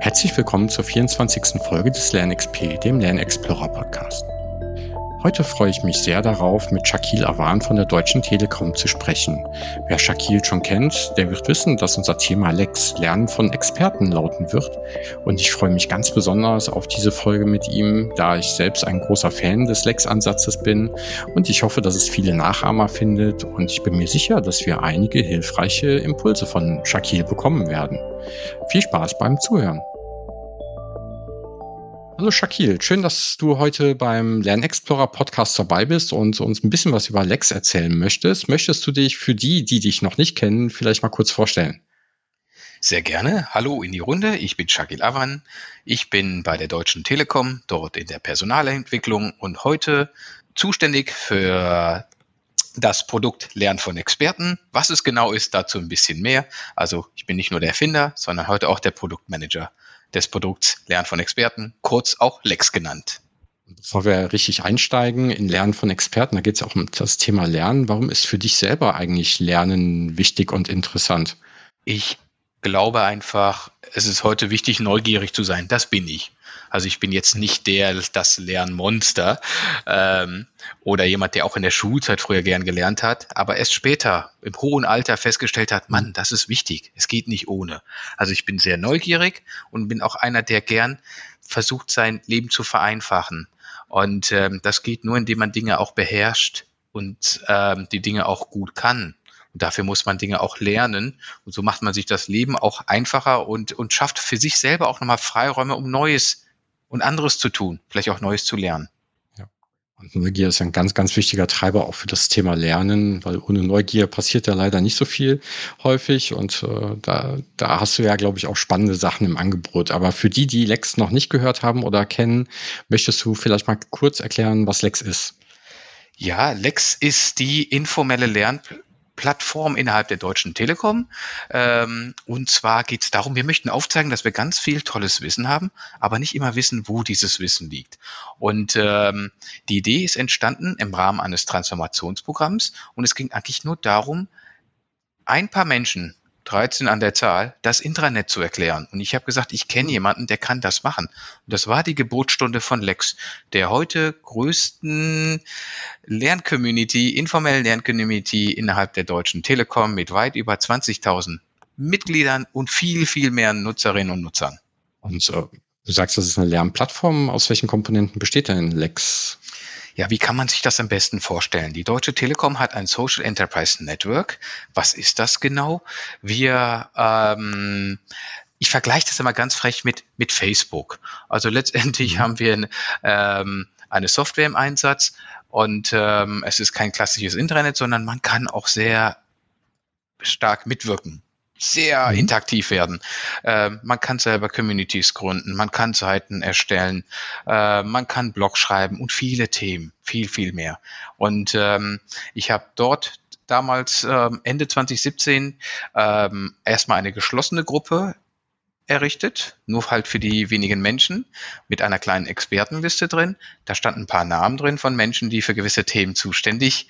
Herzlich willkommen zur 24. Folge des LernXP, dem LernExplorer Podcast. Heute freue ich mich sehr darauf, mit Shakil Awan von der Deutschen Telekom zu sprechen. Wer Shakil schon kennt, der wird wissen, dass unser Thema Lex Lernen von Experten lauten wird. Und ich freue mich ganz besonders auf diese Folge mit ihm, da ich selbst ein großer Fan des Lex-Ansatzes bin. Und ich hoffe, dass es viele Nachahmer findet. Und ich bin mir sicher, dass wir einige hilfreiche Impulse von Shakil bekommen werden. Viel Spaß beim Zuhören. Hallo Shakil, schön, dass du heute beim Lernexplorer Podcast dabei bist und uns ein bisschen was über Lex erzählen möchtest. Möchtest du dich für die, die dich noch nicht kennen, vielleicht mal kurz vorstellen? Sehr gerne. Hallo in die Runde. Ich bin Shakil Awan. Ich bin bei der Deutschen Telekom, dort in der Personalentwicklung und heute zuständig für das Produkt Lernen von Experten. Was es genau ist, dazu ein bisschen mehr. Also ich bin nicht nur der Erfinder, sondern heute auch der Produktmanager des Produkts Lernen von Experten, kurz auch Lex genannt. Bevor wir richtig einsteigen in Lernen von Experten, da geht es auch um das Thema Lernen. Warum ist für dich selber eigentlich Lernen wichtig und interessant? Ich glaube einfach, es ist heute wichtig, neugierig zu sein. Das bin ich. Also ich bin jetzt nicht der, das Lernmonster ähm, oder jemand, der auch in der Schulzeit früher gern gelernt hat, aber erst später im hohen Alter festgestellt hat, Mann, das ist wichtig. Es geht nicht ohne. Also ich bin sehr neugierig und bin auch einer, der gern versucht, sein Leben zu vereinfachen. Und ähm, das geht nur, indem man Dinge auch beherrscht und ähm, die Dinge auch gut kann. Und dafür muss man Dinge auch lernen. Und so macht man sich das Leben auch einfacher und, und schafft für sich selber auch nochmal Freiräume, um Neues und anderes zu tun, vielleicht auch Neues zu lernen. Ja. Und Neugier ist ein ganz, ganz wichtiger Treiber auch für das Thema Lernen, weil ohne Neugier passiert ja leider nicht so viel häufig. Und äh, da, da hast du ja, glaube ich, auch spannende Sachen im Angebot. Aber für die, die Lex noch nicht gehört haben oder kennen, möchtest du vielleicht mal kurz erklären, was Lex ist? Ja, Lex ist die informelle Lern Plattform innerhalb der Deutschen Telekom. Ähm, und zwar geht es darum, wir möchten aufzeigen, dass wir ganz viel tolles Wissen haben, aber nicht immer wissen, wo dieses Wissen liegt. Und ähm, die Idee ist entstanden im Rahmen eines Transformationsprogramms und es ging eigentlich nur darum, ein paar Menschen 13 an der Zahl, das Intranet zu erklären. Und ich habe gesagt, ich kenne jemanden, der kann das machen. Und das war die Geburtsstunde von Lex, der heute größten Lerncommunity, informellen Lerncommunity innerhalb der Deutschen Telekom mit weit über 20.000 Mitgliedern und viel, viel mehr Nutzerinnen und Nutzern. Und äh, du sagst, das ist eine Lernplattform. Aus welchen Komponenten besteht denn Lex? Ja, wie kann man sich das am besten vorstellen? Die Deutsche Telekom hat ein Social Enterprise Network. Was ist das genau? Wir ähm, ich vergleiche das immer ganz frech mit, mit Facebook. Also letztendlich mhm. haben wir ähm, eine Software im Einsatz und ähm, es ist kein klassisches Internet, sondern man kann auch sehr stark mitwirken sehr mhm. interaktiv werden. Äh, man kann selber Communities gründen, man kann Seiten erstellen, äh, man kann Blog schreiben und viele Themen, viel, viel mehr. Und ähm, ich habe dort damals ähm, Ende 2017 ähm, erstmal eine geschlossene Gruppe errichtet, nur halt für die wenigen Menschen, mit einer kleinen Expertenliste drin. Da standen ein paar Namen drin von Menschen, die für gewisse Themen zuständig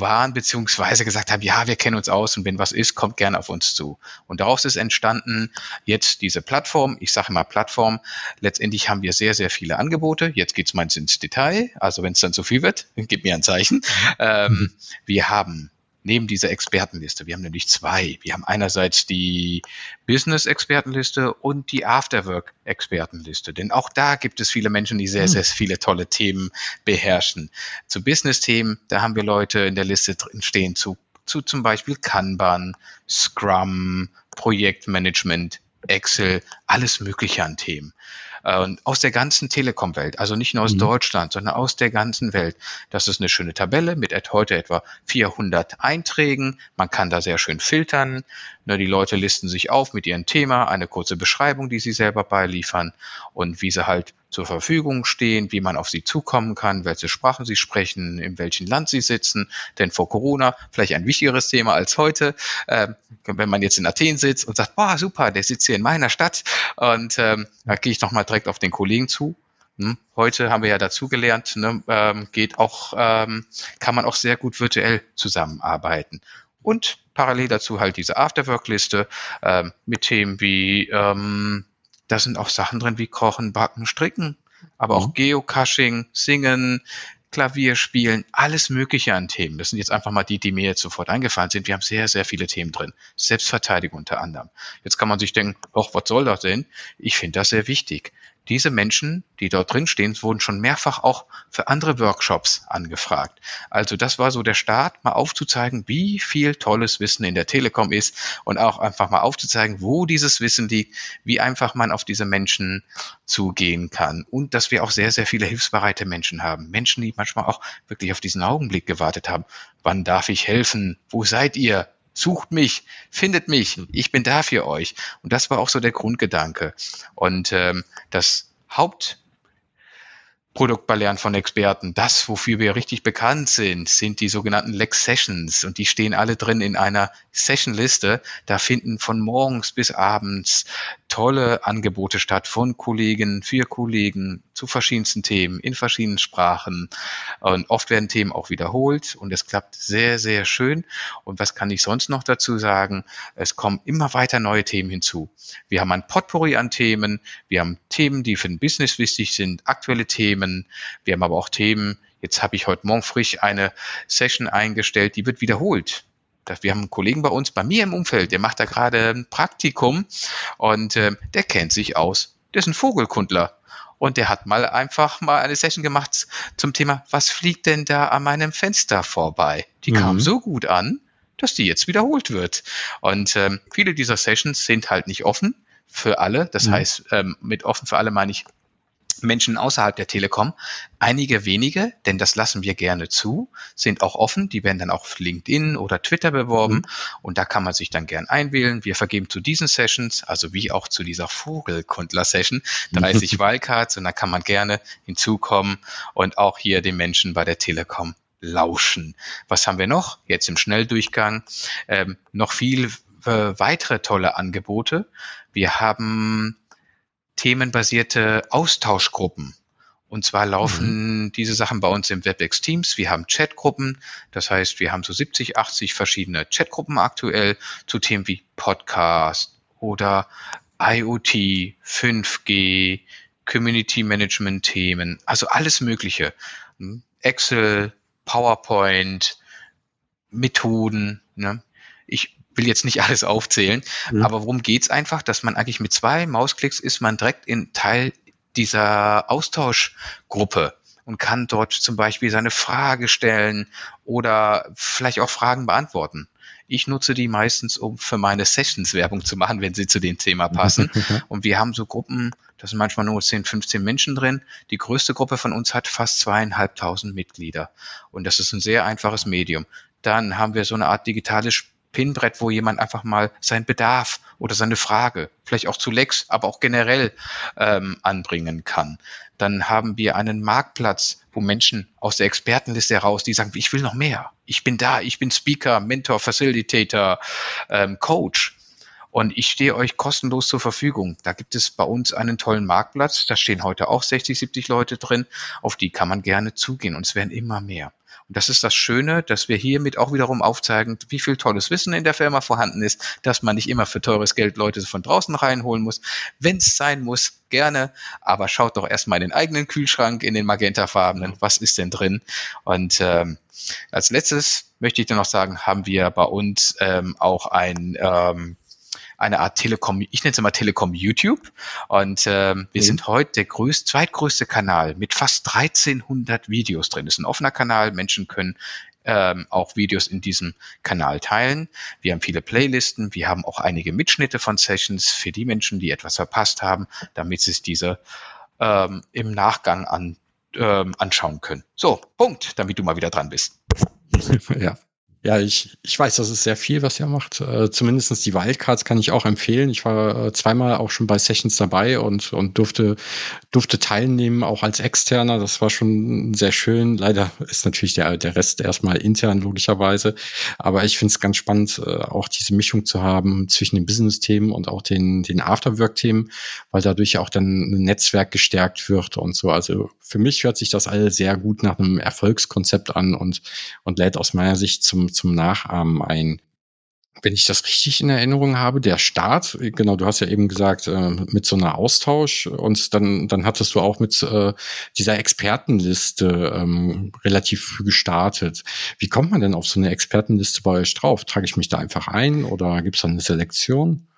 waren, beziehungsweise gesagt haben, ja, wir kennen uns aus und wenn was ist, kommt gerne auf uns zu. Und daraus ist entstanden jetzt diese Plattform, ich sage immer Plattform, letztendlich haben wir sehr, sehr viele Angebote. Jetzt geht's mal ins Detail, also wenn es dann zu viel wird, gib mir ein Zeichen. Mhm. Ähm, wir haben neben dieser Expertenliste. Wir haben nämlich zwei. Wir haben einerseits die Business-Expertenliste und die Afterwork-Expertenliste. Denn auch da gibt es viele Menschen, die sehr, hm. sehr viele tolle Themen beherrschen. Zu Business-Themen, da haben wir Leute in der Liste drin stehen zu, zu zum Beispiel Kanban, Scrum, Projektmanagement, Excel, alles Mögliche an Themen. Äh, aus der ganzen Telekom-Welt, also nicht nur aus mhm. Deutschland, sondern aus der ganzen Welt. Das ist eine schöne Tabelle mit heute etwa 400 Einträgen. Man kann da sehr schön filtern. Ne, die Leute listen sich auf mit ihrem Thema, eine kurze Beschreibung, die sie selber beiliefern und wie sie halt zur Verfügung stehen, wie man auf sie zukommen kann, welche Sprachen sie sprechen, in welchem Land sie sitzen. Denn vor Corona vielleicht ein wichtigeres Thema als heute. Äh, wenn man jetzt in Athen sitzt und sagt, boah, super, der sitzt hier in meiner Stadt und ähm, da gehe ich nochmal direkt auf den Kollegen zu. Hm, heute haben wir ja dazugelernt, ne, ähm, geht auch, ähm, kann man auch sehr gut virtuell zusammenarbeiten. Und parallel dazu halt diese Afterwork-Liste ähm, mit Themen wie ähm, da sind auch Sachen drin wie Kochen, Backen, Stricken, aber auch mhm. Geocaching, Singen, Klavier spielen, alles Mögliche an Themen. Das sind jetzt einfach mal die, die mir jetzt sofort eingefallen sind. Wir haben sehr, sehr viele Themen drin. Selbstverteidigung unter anderem. Jetzt kann man sich denken, ach, was soll das denn? Ich finde das sehr wichtig diese Menschen, die dort drin stehen, wurden schon mehrfach auch für andere Workshops angefragt. Also das war so der Start, mal aufzuzeigen, wie viel tolles Wissen in der Telekom ist und auch einfach mal aufzuzeigen, wo dieses Wissen liegt, wie einfach man auf diese Menschen zugehen kann und dass wir auch sehr, sehr viele hilfsbereite Menschen haben. Menschen, die manchmal auch wirklich auf diesen Augenblick gewartet haben. Wann darf ich helfen? Wo seid ihr? Sucht mich, findet mich, ich bin da für euch. Und das war auch so der Grundgedanke. Und ähm, das Haupt Produktbelehren von Experten. Das, wofür wir richtig bekannt sind, sind die sogenannten Lex Sessions und die stehen alle drin in einer Sessionliste. Da finden von morgens bis abends tolle Angebote statt von Kollegen für Kollegen zu verschiedensten Themen in verschiedenen Sprachen. Und oft werden Themen auch wiederholt und es klappt sehr, sehr schön. Und was kann ich sonst noch dazu sagen? Es kommen immer weiter neue Themen hinzu. Wir haben ein Potpourri an Themen. Wir haben Themen, die für den Business wichtig sind, aktuelle Themen. Wir haben aber auch Themen, Jetzt habe ich heute Morgen frisch eine Session eingestellt, die wird wiederholt wir haben einen Kollegen bei uns, bei mir im Umfeld, der macht da gerade ein Praktikum und äh, der kennt sich aus. Der ist ein Vogelkundler. Und der hat mal einfach mal eine Session gemacht zum Thema, was fliegt denn da an meinem Fenster vorbei? Die mhm. kam so gut an, dass die jetzt wiederholt wird. Und ähm, viele dieser Sessions sind halt nicht offen für alle. Das mhm. heißt, ähm, mit offen für alle meine ich Menschen außerhalb der Telekom. Einige wenige, denn das lassen wir gerne zu, sind auch offen. Die werden dann auch auf LinkedIn oder Twitter beworben mhm. und da kann man sich dann gern einwählen. Wir vergeben zu diesen Sessions, also wie auch zu dieser Vogelkundler-Session, 30 Wildcards und da kann man gerne hinzukommen und auch hier den Menschen bei der Telekom lauschen. Was haben wir noch? Jetzt im Schnelldurchgang ähm, noch viel äh, weitere tolle Angebote. Wir haben themenbasierte Austauschgruppen. Und zwar laufen mhm. diese Sachen bei uns im WebEx Teams. Wir haben Chatgruppen. Das heißt, wir haben so 70, 80 verschiedene Chatgruppen aktuell zu Themen wie Podcast oder IoT, 5G, Community Management Themen, also alles Mögliche. Hm? Excel, PowerPoint, Methoden. Ne? Ich will jetzt nicht alles aufzählen, mhm. aber worum geht's einfach, dass man eigentlich mit zwei Mausklicks ist man direkt in Teil dieser Austauschgruppe und kann dort zum Beispiel seine Frage stellen oder vielleicht auch Fragen beantworten. Ich nutze die meistens, um für meine Sessions Werbung zu machen, wenn sie zu dem Thema passen. und wir haben so Gruppen, da sind manchmal nur 10, 15 Menschen drin. Die größte Gruppe von uns hat fast zweieinhalbtausend Mitglieder. Und das ist ein sehr einfaches Medium. Dann haben wir so eine Art digitales Pinbrett, wo jemand einfach mal seinen Bedarf oder seine Frage, vielleicht auch zu Lex, aber auch generell ähm, anbringen kann. Dann haben wir einen Marktplatz, wo Menschen aus der Expertenliste heraus, die sagen, ich will noch mehr. Ich bin da, ich bin Speaker, Mentor, Facilitator, ähm, Coach. Und ich stehe euch kostenlos zur Verfügung. Da gibt es bei uns einen tollen Marktplatz. Da stehen heute auch 60, 70 Leute drin. Auf die kann man gerne zugehen. Und es werden immer mehr. Und das ist das Schöne, dass wir hiermit auch wiederum aufzeigen, wie viel tolles Wissen in der Firma vorhanden ist, dass man nicht immer für teures Geld Leute von draußen reinholen muss. Wenn es sein muss, gerne, aber schaut doch erstmal in den eigenen Kühlschrank, in den magentafarbenen, was ist denn drin? Und ähm, als letztes möchte ich dann noch sagen, haben wir bei uns ähm, auch ein ähm, eine Art Telekom, ich nenne es immer Telekom YouTube. Und ähm, wir mhm. sind heute der größte, zweitgrößte Kanal mit fast 1300 Videos drin. Das ist ein offener Kanal. Menschen können ähm, auch Videos in diesem Kanal teilen. Wir haben viele Playlisten. Wir haben auch einige Mitschnitte von Sessions für die Menschen, die etwas verpasst haben, damit sie sich diese ähm, im Nachgang an, ähm, anschauen können. So, Punkt, damit du mal wieder dran bist. Ja, ja, ich, ich weiß, das ist sehr viel, was ihr macht. Äh, zumindest die Wildcards kann ich auch empfehlen. Ich war äh, zweimal auch schon bei Sessions dabei und, und durfte, durfte teilnehmen, auch als Externer. Das war schon sehr schön. Leider ist natürlich der, der Rest erstmal intern, logischerweise. Aber ich finde es ganz spannend, äh, auch diese Mischung zu haben zwischen den Business-Themen und auch den, den Afterwork-Themen, weil dadurch auch dann ein Netzwerk gestärkt wird und so. Also für mich hört sich das alles sehr gut nach einem Erfolgskonzept an und, und lädt aus meiner Sicht zum, zum Nachahmen ein. wenn ich das richtig in Erinnerung habe, der Start, genau, du hast ja eben gesagt, äh, mit so einer Austausch und dann, dann hattest du auch mit äh, dieser Expertenliste ähm, relativ früh gestartet. Wie kommt man denn auf so eine Expertenliste bei euch drauf? Trage ich mich da einfach ein oder gibt es da eine Selektion?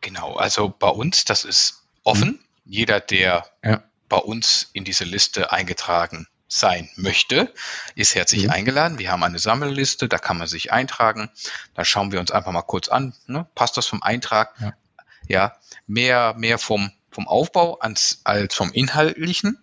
Genau, also bei uns, das ist offen. Mhm. Jeder, der ja. bei uns in diese Liste eingetragen sein möchte, ist herzlich mhm. eingeladen. Wir haben eine Sammelliste, da kann man sich eintragen. Da schauen wir uns einfach mal kurz an. Ne? Passt das vom Eintrag? Ja. ja, mehr, mehr vom, vom Aufbau als, als vom Inhaltlichen,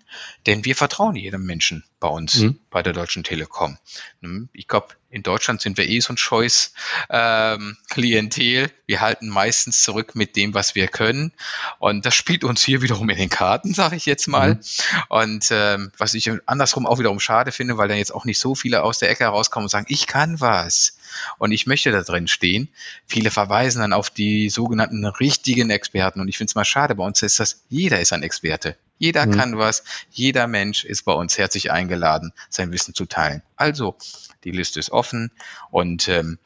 denn wir vertrauen jedem Menschen bei uns, mhm. bei der Deutschen Telekom. Hm, ich glaube, in Deutschland sind wir eh so ein scheues ähm, Klientel. Wir halten meistens zurück mit dem, was wir können. Und das spielt uns hier wiederum in den Karten, sage ich jetzt mal. Mhm. Und ähm, was ich andersrum auch wiederum schade finde, weil dann jetzt auch nicht so viele aus der Ecke rauskommen und sagen, ich kann was und ich möchte da drin stehen. Viele verweisen dann auf die sogenannten richtigen Experten. Und ich finde es mal schade, bei uns ist das, jeder ist ein Experte. Jeder mhm. kann was, jeder Mensch ist bei uns herzlich eingeladen, sein Wissen zu teilen. Also, die Liste ist offen und ähm,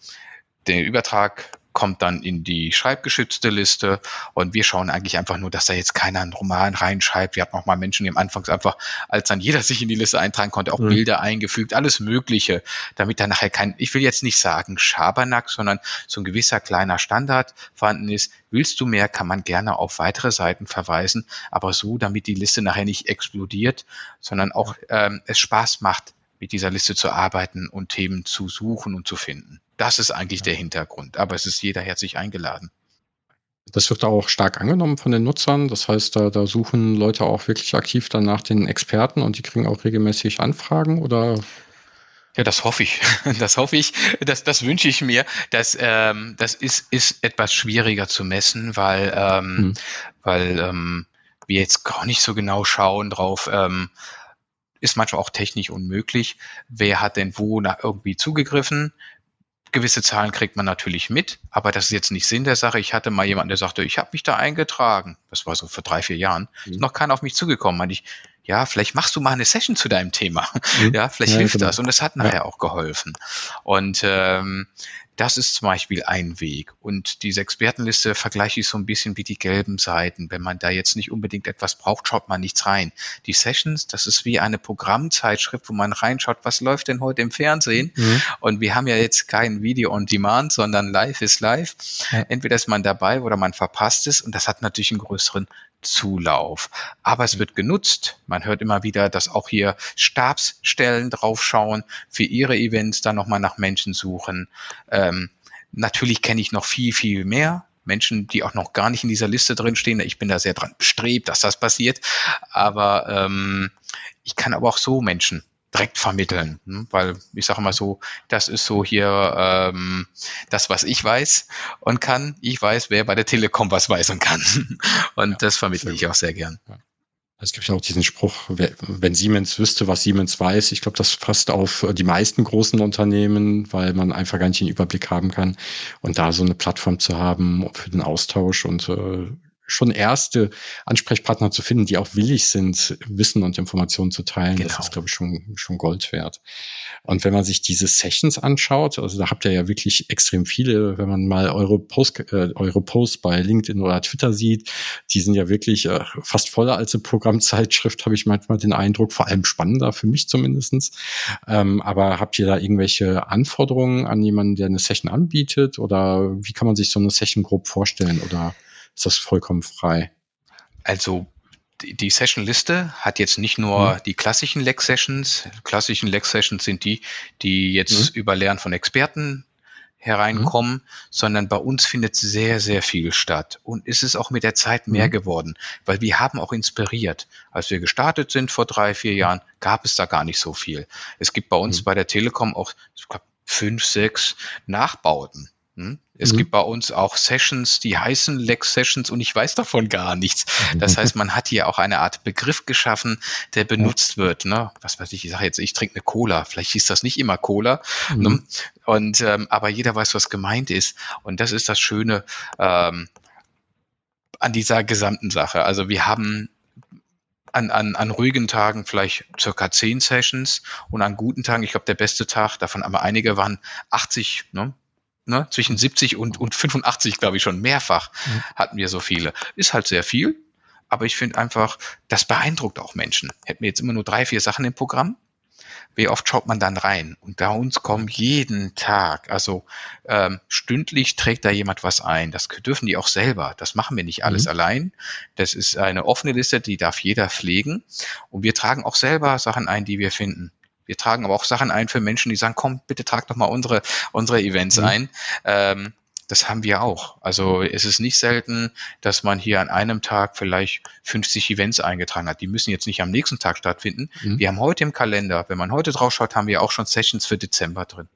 der Übertrag kommt dann in die schreibgeschützte Liste und wir schauen eigentlich einfach nur, dass da jetzt keiner einen Roman reinschreibt. Wir hatten auch mal Menschen, die am Anfang einfach, als dann jeder sich in die Liste eintragen konnte, auch mhm. Bilder eingefügt, alles Mögliche, damit da nachher kein, ich will jetzt nicht sagen Schabernack, sondern so ein gewisser kleiner Standard vorhanden ist. Willst du mehr, kann man gerne auf weitere Seiten verweisen, aber so, damit die Liste nachher nicht explodiert, sondern auch ähm, es Spaß macht, mit dieser Liste zu arbeiten und Themen zu suchen und zu finden. Das ist eigentlich der Hintergrund. Aber es ist jeder herzlich eingeladen. Das wird auch stark angenommen von den Nutzern. Das heißt, da, da suchen Leute auch wirklich aktiv dann nach den Experten und die kriegen auch regelmäßig Anfragen oder ja, das hoffe ich. Das hoffe ich. Das, das wünsche ich mir. Das, ähm, das ist, ist etwas schwieriger zu messen, weil, ähm, hm. weil ähm, wir jetzt gar nicht so genau schauen drauf, ähm, ist manchmal auch technisch unmöglich. Wer hat denn wo nach irgendwie zugegriffen? Gewisse Zahlen kriegt man natürlich mit, aber das ist jetzt nicht Sinn der Sache. Ich hatte mal jemanden, der sagte, ich habe mich da eingetragen. Das war so vor drei, vier Jahren. Mhm. Ist noch keiner auf mich zugekommen. Meinte ich, ja, vielleicht machst du mal eine Session zu deinem Thema. Mhm. Ja, vielleicht ja, hilft genau. das. Und das hat nachher ja. auch geholfen. Und ähm, das ist zum Beispiel ein Weg. Und diese Expertenliste vergleiche ich so ein bisschen wie die gelben Seiten. Wenn man da jetzt nicht unbedingt etwas braucht, schaut man nichts rein. Die Sessions, das ist wie eine Programmzeitschrift, wo man reinschaut, was läuft denn heute im Fernsehen? Mhm. Und wir haben ja jetzt kein Video on Demand, sondern live ist live. Ja. Entweder ist man dabei oder man verpasst es. Und das hat natürlich einen größeren Zulauf. Aber es wird genutzt. Man hört immer wieder, dass auch hier Stabsstellen draufschauen, für ihre Events dann nochmal nach Menschen suchen. Ähm, natürlich kenne ich noch viel, viel mehr. Menschen, die auch noch gar nicht in dieser Liste drinstehen. Ich bin da sehr dran bestrebt, dass das passiert. Aber ähm, ich kann aber auch so Menschen direkt vermitteln. Hm? Weil ich sage mal so, das ist so hier ähm, das, was ich weiß und kann. Ich weiß, wer bei der Telekom was weiß und kann. Und ja, das vermittle ich auch sehr gern. Ja. Es gibt ja auch diesen Spruch, wenn Siemens wüsste, was Siemens weiß. Ich glaube, das fasst auf die meisten großen Unternehmen, weil man einfach gar nicht den Überblick haben kann. Und da so eine Plattform zu haben für den Austausch und äh, schon erste Ansprechpartner zu finden, die auch willig sind, Wissen und Informationen zu teilen. Genau. Das ist, glaube ich, schon, schon Gold wert. Und wenn man sich diese Sessions anschaut, also da habt ihr ja wirklich extrem viele, wenn man mal eure Post, äh, eure Posts bei LinkedIn oder Twitter sieht, die sind ja wirklich äh, fast voller als eine Programmzeitschrift, habe ich manchmal den Eindruck, vor allem spannender für mich zumindestens. Ähm, aber habt ihr da irgendwelche Anforderungen an jemanden, der eine Session anbietet? Oder wie kann man sich so eine Session grob vorstellen? Oder ist das vollkommen frei. Also die Session-Liste hat jetzt nicht nur mhm. die klassischen Lex-Sessions. Klassischen Lex-Sessions sind die, die jetzt mhm. über Lernen von Experten hereinkommen, mhm. sondern bei uns findet sehr, sehr viel statt. Und ist es auch mit der Zeit mehr mhm. geworden, weil wir haben auch inspiriert. Als wir gestartet sind vor drei, vier Jahren, gab es da gar nicht so viel. Es gibt bei uns mhm. bei der Telekom auch fünf, sechs Nachbauten. Hm? Es mhm. gibt bei uns auch Sessions, die heißen Lex Sessions und ich weiß davon gar nichts. Das heißt, man hat hier auch eine Art Begriff geschaffen, der benutzt wird. Ne? Was weiß ich, ich sage jetzt, ich trinke eine Cola. Vielleicht hieß das nicht immer Cola. Mhm. Ne? Und ähm, aber jeder weiß, was gemeint ist. Und das ist das Schöne ähm, an dieser gesamten Sache. Also wir haben an, an, an ruhigen Tagen vielleicht circa zehn Sessions und an guten Tagen, ich glaube, der beste Tag, davon aber einige waren 80, ne? Ne, zwischen 70 und, und 85, glaube ich, schon mehrfach mhm. hatten wir so viele. Ist halt sehr viel, aber ich finde einfach, das beeindruckt auch Menschen. Hätten wir jetzt immer nur drei, vier Sachen im Programm, wie oft schaut man dann rein? Und bei uns kommen jeden Tag, also ähm, stündlich trägt da jemand was ein. Das dürfen die auch selber. Das machen wir nicht alles mhm. allein. Das ist eine offene Liste, die darf jeder pflegen. Und wir tragen auch selber Sachen ein, die wir finden. Wir tragen aber auch Sachen ein für Menschen, die sagen, komm, bitte trag doch mal unsere, unsere Events mhm. ein. Ähm, das haben wir auch. Also es ist nicht selten, dass man hier an einem Tag vielleicht 50 Events eingetragen hat. Die müssen jetzt nicht am nächsten Tag stattfinden. Mhm. Wir haben heute im Kalender, wenn man heute drauf schaut, haben wir auch schon Sessions für Dezember drin.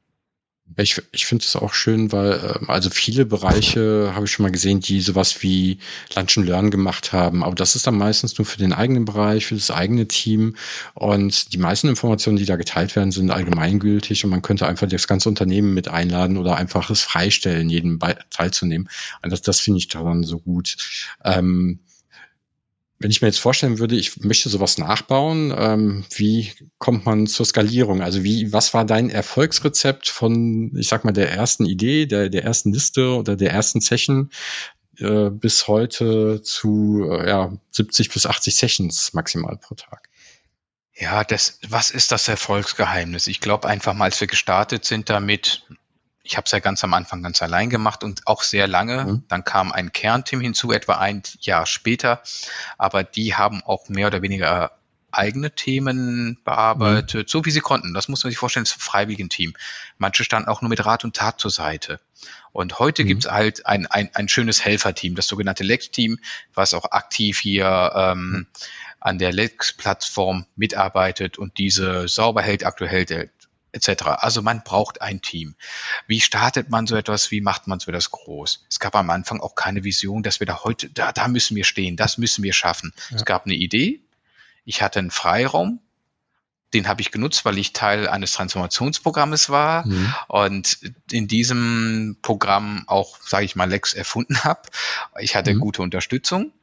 Ich, ich finde es auch schön, weil äh, also viele Bereiche habe ich schon mal gesehen, die sowas wie Lunch and Learn gemacht haben. Aber das ist dann meistens nur für den eigenen Bereich, für das eigene Team. Und die meisten Informationen, die da geteilt werden, sind allgemeingültig und man könnte einfach das ganze Unternehmen mit einladen oder einfach es freistellen, jeden teilzunehmen. Und das, das finde ich daran so gut. Ähm, wenn ich mir jetzt vorstellen würde, ich möchte sowas nachbauen, ähm, wie kommt man zur Skalierung? Also wie, was war dein Erfolgsrezept von, ich sag mal, der ersten Idee, der, der ersten Liste oder der ersten Session äh, bis heute zu äh, ja, 70 bis 80 Sessions maximal pro Tag? Ja, das, was ist das Erfolgsgeheimnis? Ich glaube einfach mal, als wir gestartet sind damit, ich habe es ja ganz am Anfang ganz allein gemacht und auch sehr lange. Mhm. Dann kam ein Kernteam hinzu, etwa ein Jahr später. Aber die haben auch mehr oder weniger eigene Themen bearbeitet, mhm. so wie sie konnten. Das muss man sich vorstellen, das ist ein freiwilligen Team. Manche standen auch nur mit Rat und Tat zur Seite. Und heute mhm. gibt's halt ein, ein, ein schönes Helferteam, das sogenannte Lex-Team, was auch aktiv hier ähm, mhm. an der Lex-Plattform mitarbeitet und diese sauber hält, aktuell hält, etc. Also man braucht ein Team. Wie startet man so etwas? Wie macht man so etwas groß? Es gab am Anfang auch keine Vision, dass wir da heute, da, da müssen wir stehen, das müssen wir schaffen. Ja. Es gab eine Idee. Ich hatte einen Freiraum. Den habe ich genutzt, weil ich Teil eines Transformationsprogrammes war mhm. und in diesem Programm auch, sage ich mal, Lex erfunden habe. Ich hatte mhm. gute Unterstützung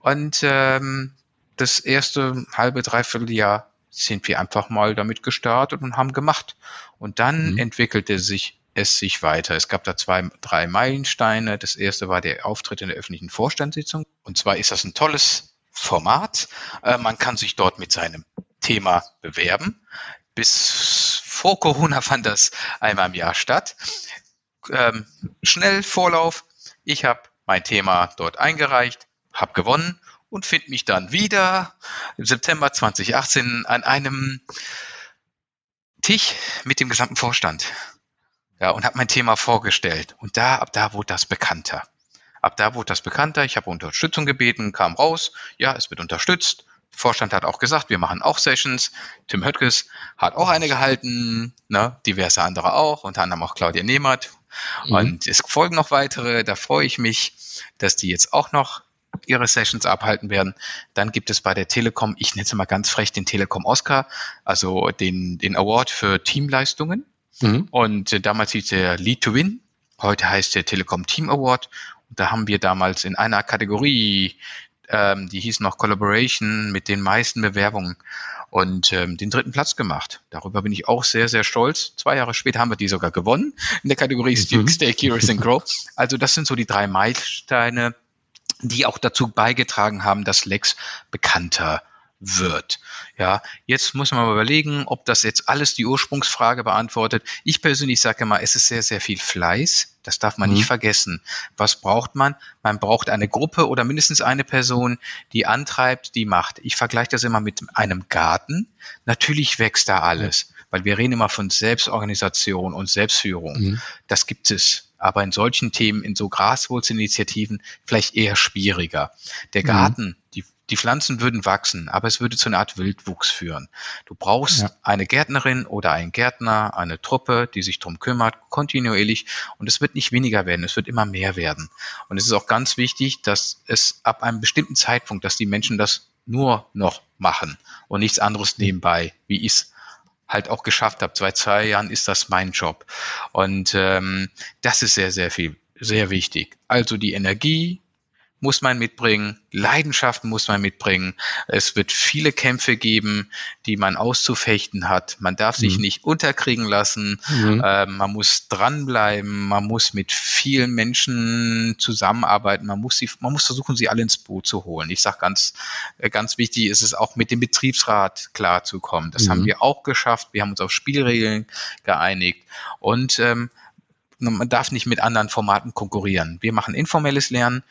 und ähm, das erste halbe, dreiviertel Jahr sind wir einfach mal damit gestartet und haben gemacht. Und dann mhm. entwickelte sich es sich weiter. Es gab da zwei, drei Meilensteine. Das erste war der Auftritt in der öffentlichen Vorstandssitzung. Und zwar ist das ein tolles Format. Äh, man kann sich dort mit seinem Thema bewerben. Bis vor Corona fand das einmal im Jahr statt. Ähm, schnell Vorlauf. Ich habe mein Thema dort eingereicht, habe gewonnen und finde mich dann wieder im September 2018 an einem Tisch mit dem gesamten Vorstand. Ja, und habe mein Thema vorgestellt. Und da, ab da wurde das bekannter. Ab da wurde das bekannter. Ich habe Unterstützung gebeten, kam raus. Ja, es wird unterstützt. Der Vorstand hat auch gesagt, wir machen auch Sessions. Tim Höttges hat auch eine gehalten, ne, diverse andere auch, unter anderem auch Claudia Nehmert. Mhm. Und es folgen noch weitere. Da freue ich mich, dass die jetzt auch noch ihre Sessions abhalten werden. Dann gibt es bei der Telekom, ich nenne es mal ganz frech, den Telekom Oscar, also den, den Award für Teamleistungen. Mhm. Und äh, damals hieß der Lead to Win. Heute heißt der Telekom Team Award. Und da haben wir damals in einer Kategorie, ähm, die hieß noch Collaboration, mit den meisten Bewerbungen und ähm, den dritten Platz gemacht. Darüber bin ich auch sehr, sehr stolz. Zwei Jahre später haben wir die sogar gewonnen in der Kategorie mhm. Stay Curious and Grow. Also das sind so die drei Meilensteine, die auch dazu beigetragen haben, dass Lex bekannter wird. Ja, jetzt muss man überlegen, ob das jetzt alles die Ursprungsfrage beantwortet. Ich persönlich sage mal, es ist sehr, sehr viel Fleiß. Das darf man mhm. nicht vergessen. Was braucht man? Man braucht eine Gruppe oder mindestens eine Person, die antreibt, die macht. Ich vergleiche das immer mit einem Garten. Natürlich wächst da alles, weil wir reden immer von Selbstorganisation und Selbstführung. Mhm. Das gibt es aber in solchen Themen, in so Graswurzelinitiativen vielleicht eher schwieriger. Der mhm. Garten, mhm. die, die Pflanzen würden wachsen, aber es würde zu einer Art Wildwuchs führen. Du brauchst ja. eine Gärtnerin oder einen Gärtner, eine Truppe, die sich drum kümmert, kontinuierlich und es wird nicht weniger werden, es wird immer mehr werden. Und es ist auch ganz wichtig, dass es ab einem bestimmten Zeitpunkt, dass die Menschen das nur noch machen und nichts anderes nebenbei, wie ich es halt auch geschafft habe. Seit zwei Jahren ist das mein Job. Und ähm, das ist sehr, sehr viel, sehr wichtig. Also die Energie, muss man mitbringen, Leidenschaften muss man mitbringen. Es wird viele Kämpfe geben, die man auszufechten hat. Man darf sich mhm. nicht unterkriegen lassen. Mhm. Äh, man muss dranbleiben. Man muss mit vielen Menschen zusammenarbeiten. Man muss sie, man muss versuchen, sie alle ins Boot zu holen. Ich sage ganz, äh, ganz wichtig ist es auch mit dem Betriebsrat klarzukommen. Das mhm. haben wir auch geschafft. Wir haben uns auf Spielregeln geeinigt und ähm, man darf nicht mit anderen Formaten konkurrieren. Wir machen informelles Lernen.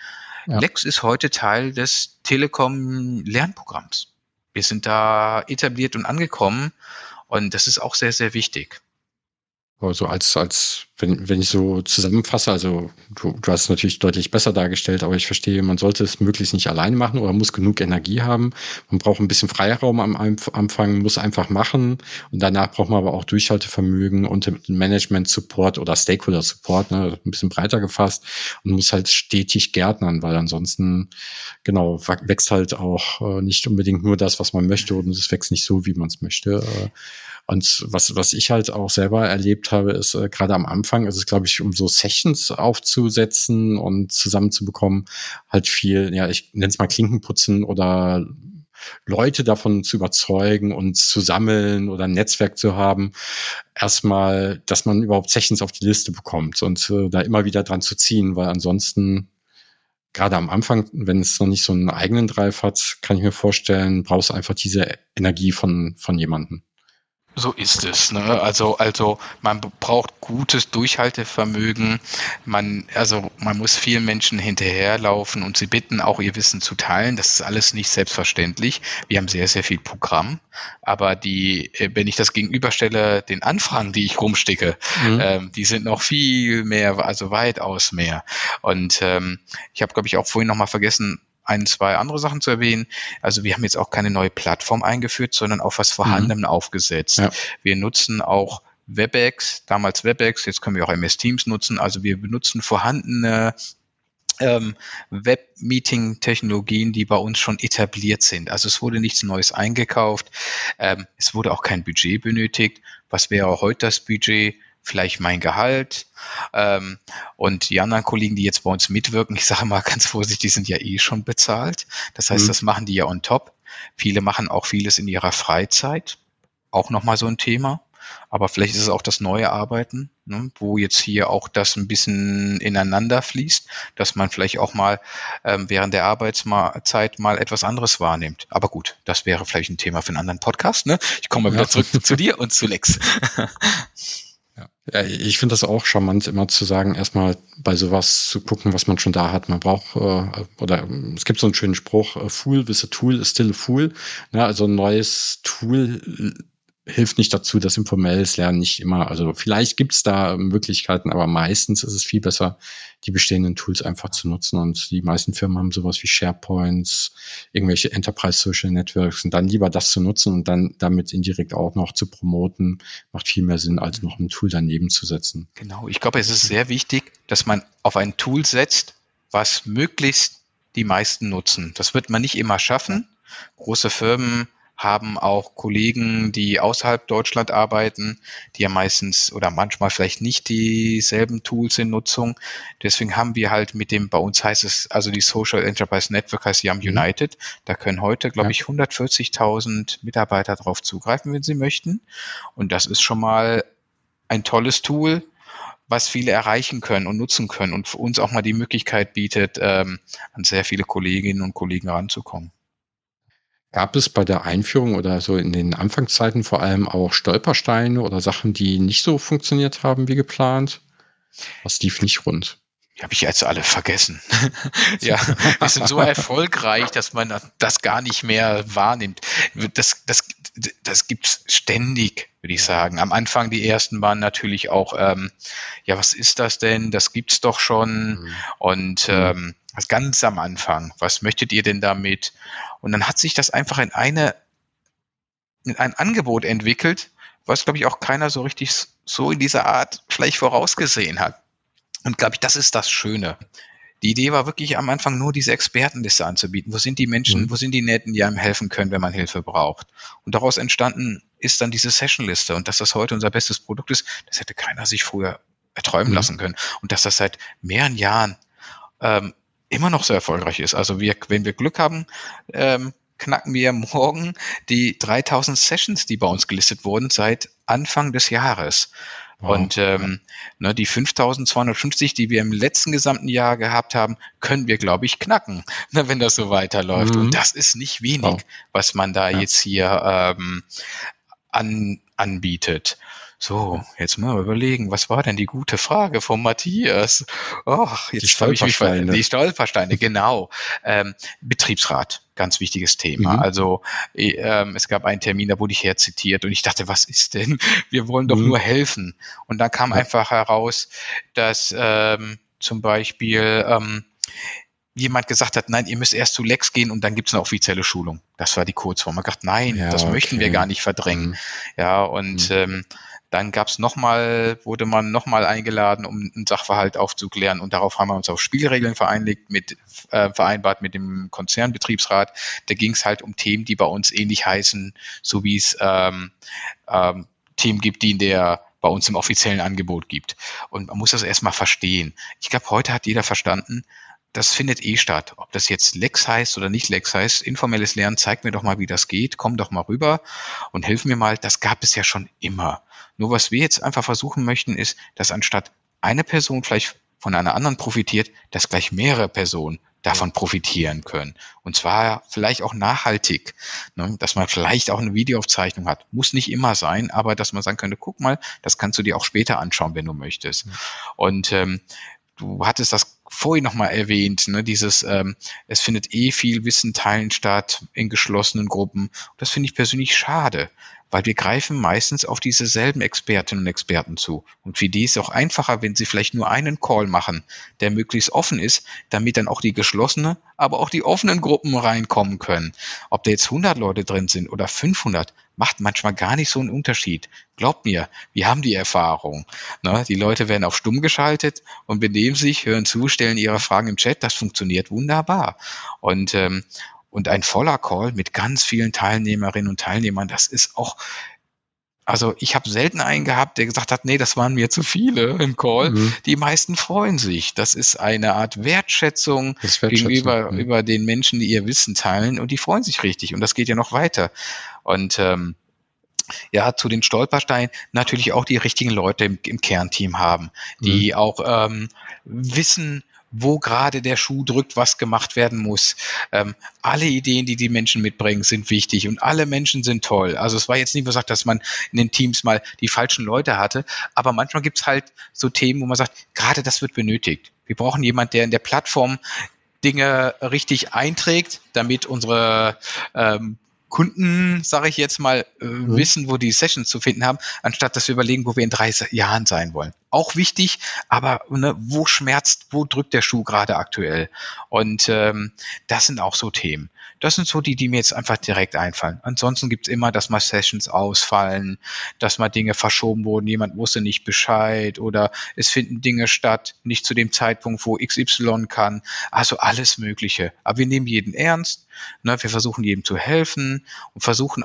Ja. Lex ist heute Teil des Telekom-Lernprogramms. Wir sind da etabliert und angekommen und das ist auch sehr, sehr wichtig. Also als, als wenn, wenn ich so zusammenfasse, also du, du hast es natürlich deutlich besser dargestellt, aber ich verstehe, man sollte es möglichst nicht allein machen oder muss genug Energie haben. Man braucht ein bisschen Freiraum am Anfang, muss einfach machen und danach braucht man aber auch Durchhaltevermögen und Management-Support oder Stakeholder-Support, ne, ein bisschen breiter gefasst und muss halt stetig gärtnern, weil ansonsten, genau, wächst halt auch äh, nicht unbedingt nur das, was man möchte und es wächst nicht so, wie man es möchte. Äh, und was, was ich halt auch selber erlebt habe, ist äh, gerade am Anfang ist es, glaube ich, um so Sessions aufzusetzen und zusammenzubekommen, halt viel, ja, ich nenne es mal Klinkenputzen oder Leute davon zu überzeugen und zu sammeln oder ein Netzwerk zu haben, erstmal, dass man überhaupt Sessions auf die Liste bekommt und äh, da immer wieder dran zu ziehen, weil ansonsten gerade am Anfang, wenn es noch nicht so einen eigenen Drive hat, kann ich mir vorstellen, brauchst du einfach diese Energie von, von jemandem. So ist es. Ne? Also, also man braucht gutes Durchhaltevermögen. Man, also man muss vielen Menschen hinterherlaufen und sie bitten, auch ihr Wissen zu teilen. Das ist alles nicht selbstverständlich. Wir haben sehr, sehr viel Programm. Aber die, äh, wenn ich das gegenüberstelle, den Anfragen, die ich rumsticke, mhm. ähm, die sind noch viel mehr, also weitaus mehr. Und ähm, ich habe, glaube ich, auch vorhin noch mal vergessen, ein, zwei andere Sachen zu erwähnen. Also wir haben jetzt auch keine neue Plattform eingeführt, sondern auf was Vorhandenem mhm. aufgesetzt. Ja. Wir nutzen auch WebEx, damals WebEx, jetzt können wir auch MS Teams nutzen. Also wir benutzen vorhandene ähm, Web-Meeting-Technologien, die bei uns schon etabliert sind. Also es wurde nichts Neues eingekauft. Ähm, es wurde auch kein Budget benötigt. Was wäre heute das Budget? Vielleicht mein Gehalt. Ähm, und die anderen Kollegen, die jetzt bei uns mitwirken, ich sage mal ganz vorsichtig, die sind ja eh schon bezahlt. Das heißt, mhm. das machen die ja on top. Viele machen auch vieles in ihrer Freizeit. Auch nochmal so ein Thema. Aber vielleicht ist es auch das neue Arbeiten, ne, wo jetzt hier auch das ein bisschen ineinander fließt, dass man vielleicht auch mal ähm, während der Arbeitszeit mal etwas anderes wahrnimmt. Aber gut, das wäre vielleicht ein Thema für einen anderen Podcast. Ne? Ich komme mal wieder zurück zu dir und zu Lex. Ja, ich finde das auch charmant, immer zu sagen, erstmal bei sowas zu gucken, was man schon da hat. Man braucht, äh, oder es gibt so einen schönen Spruch, a fool with a tool is still a fool. Ja, also ein neues Tool hilft nicht dazu, dass informelles Lernen nicht immer, also vielleicht gibt's da Möglichkeiten, aber meistens ist es viel besser, die bestehenden Tools einfach zu nutzen. Und die meisten Firmen haben sowas wie SharePoints, irgendwelche Enterprise Social Networks und dann lieber das zu nutzen und dann damit indirekt auch noch zu promoten, macht viel mehr Sinn, als noch ein Tool daneben zu setzen. Genau, ich glaube, es ist sehr wichtig, dass man auf ein Tool setzt, was möglichst die meisten nutzen. Das wird man nicht immer schaffen. Große Firmen haben auch Kollegen, die außerhalb Deutschland arbeiten, die ja meistens oder manchmal vielleicht nicht dieselben Tools in Nutzung. Deswegen haben wir halt mit dem, bei uns heißt es, also die Social Enterprise Network heißt Yam mhm. United. Da können heute, glaube ja. ich, 140.000 Mitarbeiter drauf zugreifen, wenn sie möchten. Und das ist schon mal ein tolles Tool, was viele erreichen können und nutzen können und für uns auch mal die Möglichkeit bietet, ähm, an sehr viele Kolleginnen und Kollegen ranzukommen. Gab es bei der Einführung oder so in den Anfangszeiten vor allem auch Stolpersteine oder Sachen, die nicht so funktioniert haben wie geplant? Was lief nicht rund? Die habe ich jetzt alle vergessen. ja, wir sind so erfolgreich, dass man das gar nicht mehr wahrnimmt. Das, das, das gibt's ständig, würde ich sagen. Am Anfang die ersten waren natürlich auch, ähm, ja, was ist das denn? Das gibt's doch schon. Mhm. Und mhm. ähm, ganz am Anfang, was möchtet ihr denn damit? Und dann hat sich das einfach in eine, in ein Angebot entwickelt, was, glaube ich, auch keiner so richtig so in dieser Art vielleicht vorausgesehen hat. Und glaube ich, das ist das Schöne. Die Idee war wirklich am Anfang nur diese Expertenliste anzubieten. Wo sind die Menschen, mhm. wo sind die Netten, die einem helfen können, wenn man Hilfe braucht? Und daraus entstanden ist dann diese Sessionliste. Und dass das heute unser bestes Produkt ist, das hätte keiner sich früher erträumen mhm. lassen können. Und dass das seit mehreren Jahren ähm, immer noch sehr erfolgreich ist. Also wir, wenn wir Glück haben, ähm, knacken wir morgen die 3000 Sessions, die bei uns gelistet wurden seit Anfang des Jahres. Wow. Und ähm, ne, die 5250, die wir im letzten gesamten Jahr gehabt haben, können wir, glaube ich, knacken, ne, wenn das so weiterläuft. Mhm. Und das ist nicht wenig, wow. was man da ja. jetzt hier ähm, an, anbietet. So, jetzt mal überlegen, was war denn die gute Frage von Matthias? Ach, jetzt die Stolpersteine. die Stolpersteine, genau. Ähm, Betriebsrat, ganz wichtiges Thema. Mhm. Also ähm, es gab einen Termin, da wurde ich herzitiert und ich dachte, was ist denn? Wir wollen doch mhm. nur helfen. Und dann kam ja. einfach heraus, dass ähm, zum Beispiel ähm, jemand gesagt hat, nein, ihr müsst erst zu Lex gehen und dann gibt's eine offizielle Schulung. Das war die Kurzform. Man hat gesagt, nein, ja, das okay. möchten wir gar nicht verdrängen. Mhm. Ja, und mhm. ähm, dann gab es nochmal, wurde man nochmal eingeladen, um einen Sachverhalt aufzuklären und darauf haben wir uns auf Spielregeln vereinigt, mit, äh, vereinbart mit dem Konzernbetriebsrat. Da ging es halt um Themen, die bei uns ähnlich heißen, so wie es ähm, ähm, Themen gibt, die in der bei uns im offiziellen Angebot gibt. Und man muss das erstmal verstehen. Ich glaube, heute hat jeder verstanden, das findet eh statt. Ob das jetzt Lex heißt oder nicht Lex heißt, informelles Lernen, zeig mir doch mal, wie das geht, komm doch mal rüber und hilf mir mal. Das gab es ja schon immer. Nur was wir jetzt einfach versuchen möchten, ist, dass anstatt eine Person vielleicht von einer anderen profitiert, dass gleich mehrere Personen davon profitieren können. Und zwar vielleicht auch nachhaltig, ne? dass man vielleicht auch eine Videoaufzeichnung hat. Muss nicht immer sein, aber dass man sagen könnte, guck mal, das kannst du dir auch später anschauen, wenn du möchtest. Mhm. Und ähm, du hattest das vorhin nochmal erwähnt, ne, dieses, ähm, es findet eh viel Wissen teilen statt in geschlossenen Gruppen. Das finde ich persönlich schade, weil wir greifen meistens auf diese selben Expertinnen und Experten zu. Und für die ist es auch einfacher, wenn sie vielleicht nur einen Call machen, der möglichst offen ist, damit dann auch die geschlossene, aber auch die offenen Gruppen reinkommen können. Ob da jetzt 100 Leute drin sind oder 500, macht manchmal gar nicht so einen Unterschied. Glaubt mir, wir haben die Erfahrung. Ne? Die Leute werden auf stumm geschaltet und benehmen sich, hören zu, stellen ihre Fragen im Chat. Das funktioniert wunderbar. Und ähm, und ein voller Call mit ganz vielen Teilnehmerinnen und Teilnehmern, das ist auch, also ich habe selten einen gehabt, der gesagt hat, nee, das waren mir zu viele im Call. Mhm. Die meisten freuen sich. Das ist eine Art Wertschätzung, Wertschätzung gegenüber mhm. über den Menschen, die ihr Wissen teilen und die freuen sich richtig. Und das geht ja noch weiter. Und ähm, ja, zu den Stolpersteinen natürlich auch die richtigen Leute im, im Kernteam haben, die mhm. auch ähm, wissen, wo gerade der Schuh drückt, was gemacht werden muss. Ähm, alle Ideen, die die Menschen mitbringen, sind wichtig und alle Menschen sind toll. Also es war jetzt nicht gesagt, dass man in den Teams mal die falschen Leute hatte, aber manchmal gibt es halt so Themen, wo man sagt, gerade das wird benötigt. Wir brauchen jemand, der in der Plattform Dinge richtig einträgt, damit unsere ähm, Kunden, sage ich jetzt mal, äh, mhm. wissen, wo die Sessions zu finden haben, anstatt dass wir überlegen, wo wir in drei Jahren sein wollen. Auch wichtig, aber ne, wo schmerzt, wo drückt der Schuh gerade aktuell? Und ähm, das sind auch so Themen. Das sind so die, die mir jetzt einfach direkt einfallen. Ansonsten gibt's immer, dass mal Sessions ausfallen, dass mal Dinge verschoben wurden, jemand wusste nicht Bescheid oder es finden Dinge statt, nicht zu dem Zeitpunkt, wo XY kann. Also alles Mögliche. Aber wir nehmen jeden ernst, ne? wir versuchen jedem zu helfen und versuchen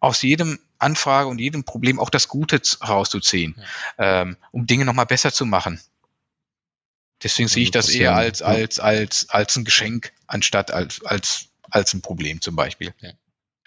aus jedem Anfrage und jedem Problem auch das Gute rauszuziehen, ja. ähm, um Dinge nochmal besser zu machen. Deswegen sehe ich das eher als, als, als, als ein Geschenk, anstatt als, als als ein Problem zum Beispiel. Ja.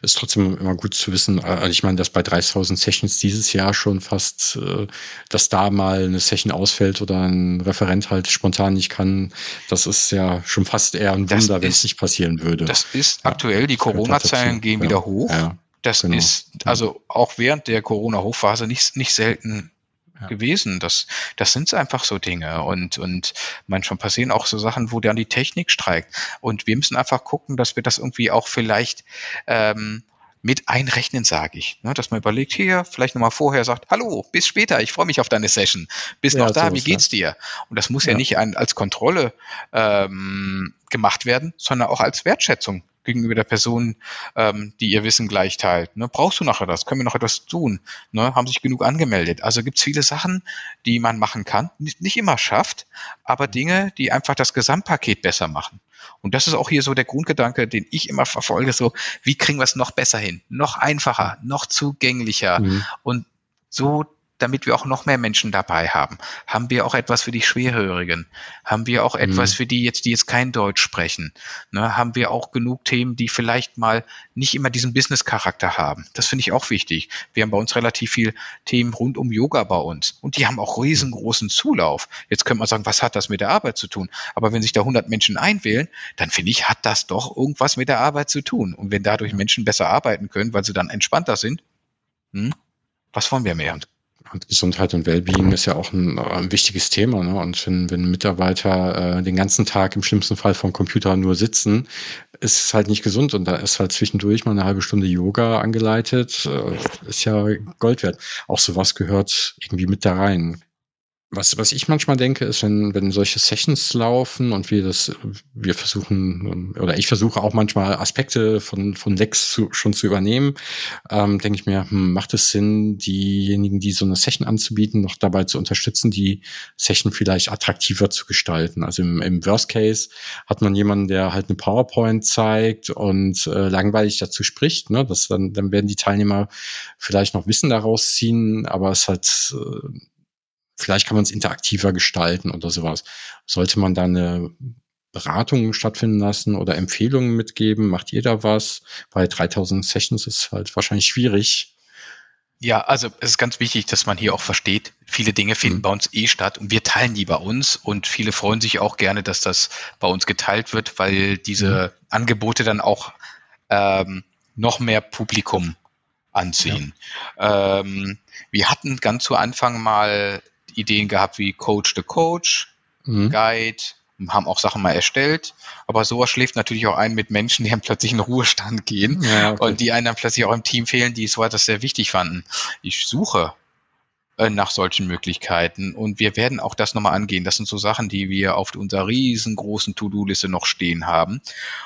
Ist trotzdem immer gut zu wissen. Also ich meine, dass bei 3000 Sessions dieses Jahr schon fast, äh, dass da mal eine Session ausfällt oder ein Referent halt spontan nicht kann, das ist ja schon fast eher ein Wunder, wenn es nicht passieren würde. Das ist aktuell, die Corona-Zahlen gehen ja. wieder hoch. Ja, das genau. ist also auch während der Corona-Hochphase nicht, nicht selten ja. gewesen. Das, das sind einfach so Dinge. Und, und manchmal passieren auch so Sachen, wo dann die Technik streikt. Und wir müssen einfach gucken, dass wir das irgendwie auch vielleicht ähm, mit einrechnen, sage ich. Ne, dass man überlegt, hier, vielleicht nochmal vorher sagt, hallo, bis später, ich freue mich auf deine Session. Bis ja, noch da, wie geht's dir? Und das muss ja, ja nicht ein, als Kontrolle ähm, gemacht werden, sondern auch als Wertschätzung gegenüber der Person, ähm, die ihr Wissen gleich teilt. Ne? Brauchst du nachher das? Können wir noch etwas tun? Ne? Haben sich genug angemeldet? Also gibt es viele Sachen, die man machen kann, nicht, nicht immer schafft, aber Dinge, die einfach das Gesamtpaket besser machen. Und das ist auch hier so der Grundgedanke, den ich immer verfolge, so, wie kriegen wir es noch besser hin? Noch einfacher, noch zugänglicher mhm. und so damit wir auch noch mehr Menschen dabei haben? Haben wir auch etwas für die Schwerhörigen? Haben wir auch etwas mhm. für die jetzt, die jetzt kein Deutsch sprechen? Ne, haben wir auch genug Themen, die vielleicht mal nicht immer diesen Business-Charakter haben? Das finde ich auch wichtig. Wir haben bei uns relativ viel Themen rund um Yoga bei uns und die haben auch riesengroßen Zulauf. Jetzt könnte man sagen, was hat das mit der Arbeit zu tun? Aber wenn sich da 100 Menschen einwählen, dann finde ich, hat das doch irgendwas mit der Arbeit zu tun. Und wenn dadurch Menschen besser arbeiten können, weil sie dann entspannter sind, hm, was wollen wir mehr? Und Gesundheit und Wellbeing ist ja auch ein, ein wichtiges Thema. Ne? Und wenn, wenn Mitarbeiter äh, den ganzen Tag im schlimmsten Fall vom Computer nur sitzen, ist es halt nicht gesund. Und da ist halt zwischendurch mal eine halbe Stunde Yoga angeleitet, äh, ist ja Gold wert. Auch sowas gehört irgendwie mit da rein. Was, was ich manchmal denke, ist, wenn, wenn solche Sessions laufen und wir das, wir versuchen, oder ich versuche auch manchmal Aspekte von, von Lex zu, schon zu übernehmen, ähm, denke ich mir, hm, macht es Sinn, diejenigen, die so eine Session anzubieten, noch dabei zu unterstützen, die Session vielleicht attraktiver zu gestalten. Also im, im Worst Case hat man jemanden, der halt eine PowerPoint zeigt und äh, langweilig dazu spricht. Ne? Das dann, dann werden die Teilnehmer vielleicht noch Wissen daraus ziehen, aber es hat äh, vielleicht kann man es interaktiver gestalten oder sowas. Sollte man da eine Beratung stattfinden lassen oder Empfehlungen mitgeben? Macht da was? Bei 3000 Sessions ist halt wahrscheinlich schwierig. Ja, also es ist ganz wichtig, dass man hier auch versteht, viele Dinge finden mhm. bei uns eh statt und wir teilen die bei uns und viele freuen sich auch gerne, dass das bei uns geteilt wird, weil diese mhm. Angebote dann auch ähm, noch mehr Publikum anziehen. Ja. Ähm, wir hatten ganz zu Anfang mal Ideen gehabt wie Coach the Coach, mhm. Guide, haben auch Sachen mal erstellt. Aber sowas schläft natürlich auch ein mit Menschen, die dann plötzlich in Ruhestand gehen ja, okay. und die einen dann plötzlich auch im Team fehlen, die so etwas sehr wichtig fanden. Ich suche äh, nach solchen Möglichkeiten und wir werden auch das nochmal angehen. Das sind so Sachen, die wir auf unserer riesengroßen To-Do-Liste noch stehen haben.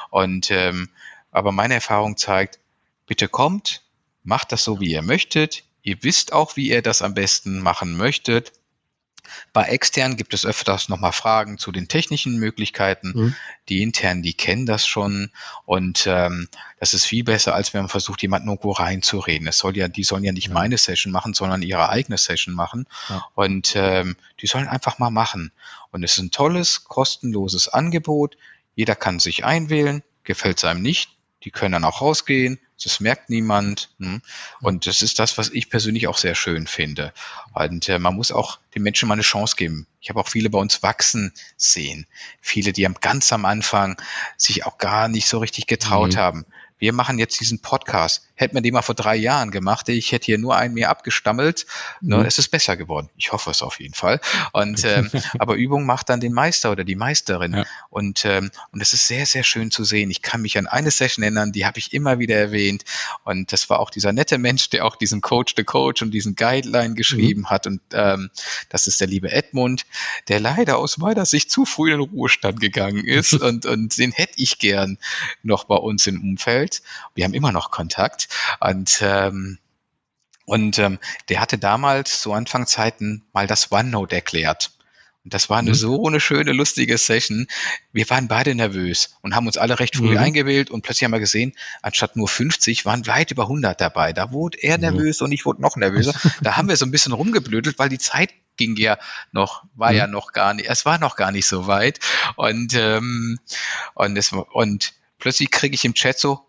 Und ähm, aber meine Erfahrung zeigt, bitte kommt, macht das so, wie ihr möchtet. Ihr wisst auch, wie ihr das am besten machen möchtet. Bei externen gibt es öfters nochmal Fragen zu den technischen Möglichkeiten. Mhm. Die internen, die kennen das schon. Und ähm, das ist viel besser, als wenn man versucht, jemanden irgendwo reinzureden. Es soll ja, die sollen ja nicht ja. meine Session machen, sondern ihre eigene Session machen. Ja. Und ähm, die sollen einfach mal machen. Und es ist ein tolles, kostenloses Angebot. Jeder kann sich einwählen. Gefällt es einem nicht, die können dann auch rausgehen, das merkt niemand. Hm? Und das ist das, was ich persönlich auch sehr schön finde. Und äh, man muss auch den Menschen mal eine Chance geben. Ich habe auch viele bei uns wachsen sehen. Viele, die ganz am Anfang sich auch gar nicht so richtig getraut mhm. haben wir machen jetzt diesen Podcast. Hätten wir den mal vor drei Jahren gemacht, ich hätte hier nur einen mehr abgestammelt. Ne, mhm. Es ist besser geworden. Ich hoffe es auf jeden Fall. Und ähm, aber Übung macht dann den Meister oder die Meisterin. Ja. Und ähm, und es ist sehr sehr schön zu sehen. Ich kann mich an eine Session erinnern, die habe ich immer wieder erwähnt. Und das war auch dieser nette Mensch, der auch diesen Coach the Coach und diesen Guideline geschrieben mhm. hat. Und ähm, das ist der liebe Edmund, der leider aus meiner Sicht zu früh in den Ruhestand gegangen ist. und und den hätte ich gern noch bei uns im Umfeld. Welt. Wir haben immer noch Kontakt und ähm, und ähm, der hatte damals zu Anfangszeiten mal das OneNote erklärt. Und das war eine mhm. so eine schöne, lustige Session. Wir waren beide nervös und haben uns alle recht früh mhm. eingewählt und plötzlich haben wir gesehen, anstatt nur 50 waren weit über 100 dabei. Da wurde er mhm. nervös und ich wurde noch nervöser. da haben wir so ein bisschen rumgeblödelt, weil die Zeit ging ja noch, war mhm. ja noch gar nicht, es war noch gar nicht so weit. Und, ähm, und, es, und plötzlich kriege ich im Chat so,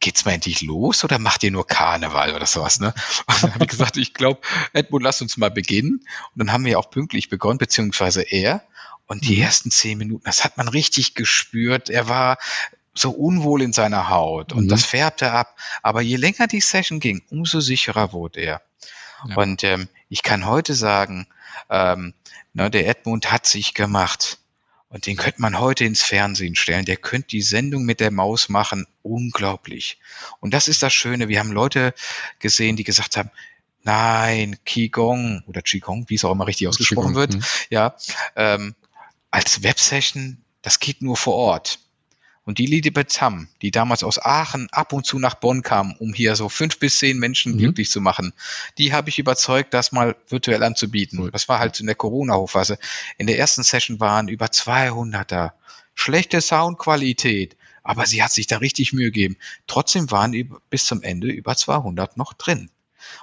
geht's mal endlich los oder macht ihr nur Karneval oder sowas, ne? Und dann habe ich gesagt, ich glaube, Edmund, lass uns mal beginnen. Und dann haben wir auch pünktlich begonnen, beziehungsweise er. Und die mhm. ersten zehn Minuten, das hat man richtig gespürt. Er war so unwohl in seiner Haut und mhm. das färbte ab. Aber je länger die Session ging, umso sicherer wurde er. Ja. Und ähm, ich kann heute sagen, ähm, ne, der Edmund hat sich gemacht. Und den könnte man heute ins Fernsehen stellen. Der könnte die Sendung mit der Maus machen. Unglaublich. Und das ist das Schöne. Wir haben Leute gesehen, die gesagt haben, nein, Qigong oder Qigong, wie es auch immer richtig ausgesprochen Qigong, wird, mh. ja, ähm, als Websession, das geht nur vor Ort. Und die Liebe Tam, die damals aus Aachen ab und zu nach Bonn kam, um hier so fünf bis zehn Menschen mhm. glücklich zu machen, die habe ich überzeugt, das mal virtuell anzubieten. Cool. Das war halt in der Corona-Hochphase. In der ersten Session waren über 200er. Schlechte Soundqualität. Aber sie hat sich da richtig Mühe gegeben. Trotzdem waren bis zum Ende über 200 noch drin.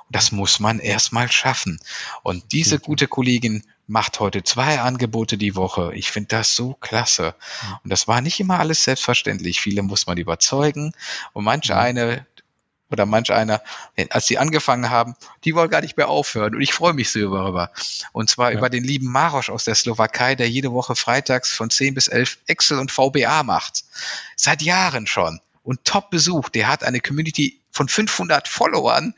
Und das muss man erstmal schaffen. Und diese gute Kollegin macht heute zwei Angebote die Woche. Ich finde das so klasse. Und das war nicht immer alles selbstverständlich. Viele muss man überzeugen. Und manche eine oder manch einer, als sie angefangen haben, die wollen gar nicht mehr aufhören. Und ich freue mich so darüber. Und zwar ja. über den lieben Marosch aus der Slowakei, der jede Woche freitags von 10 bis 11 Excel und VBA macht. Seit Jahren schon. Und top besucht. Der hat eine Community von 500 Followern.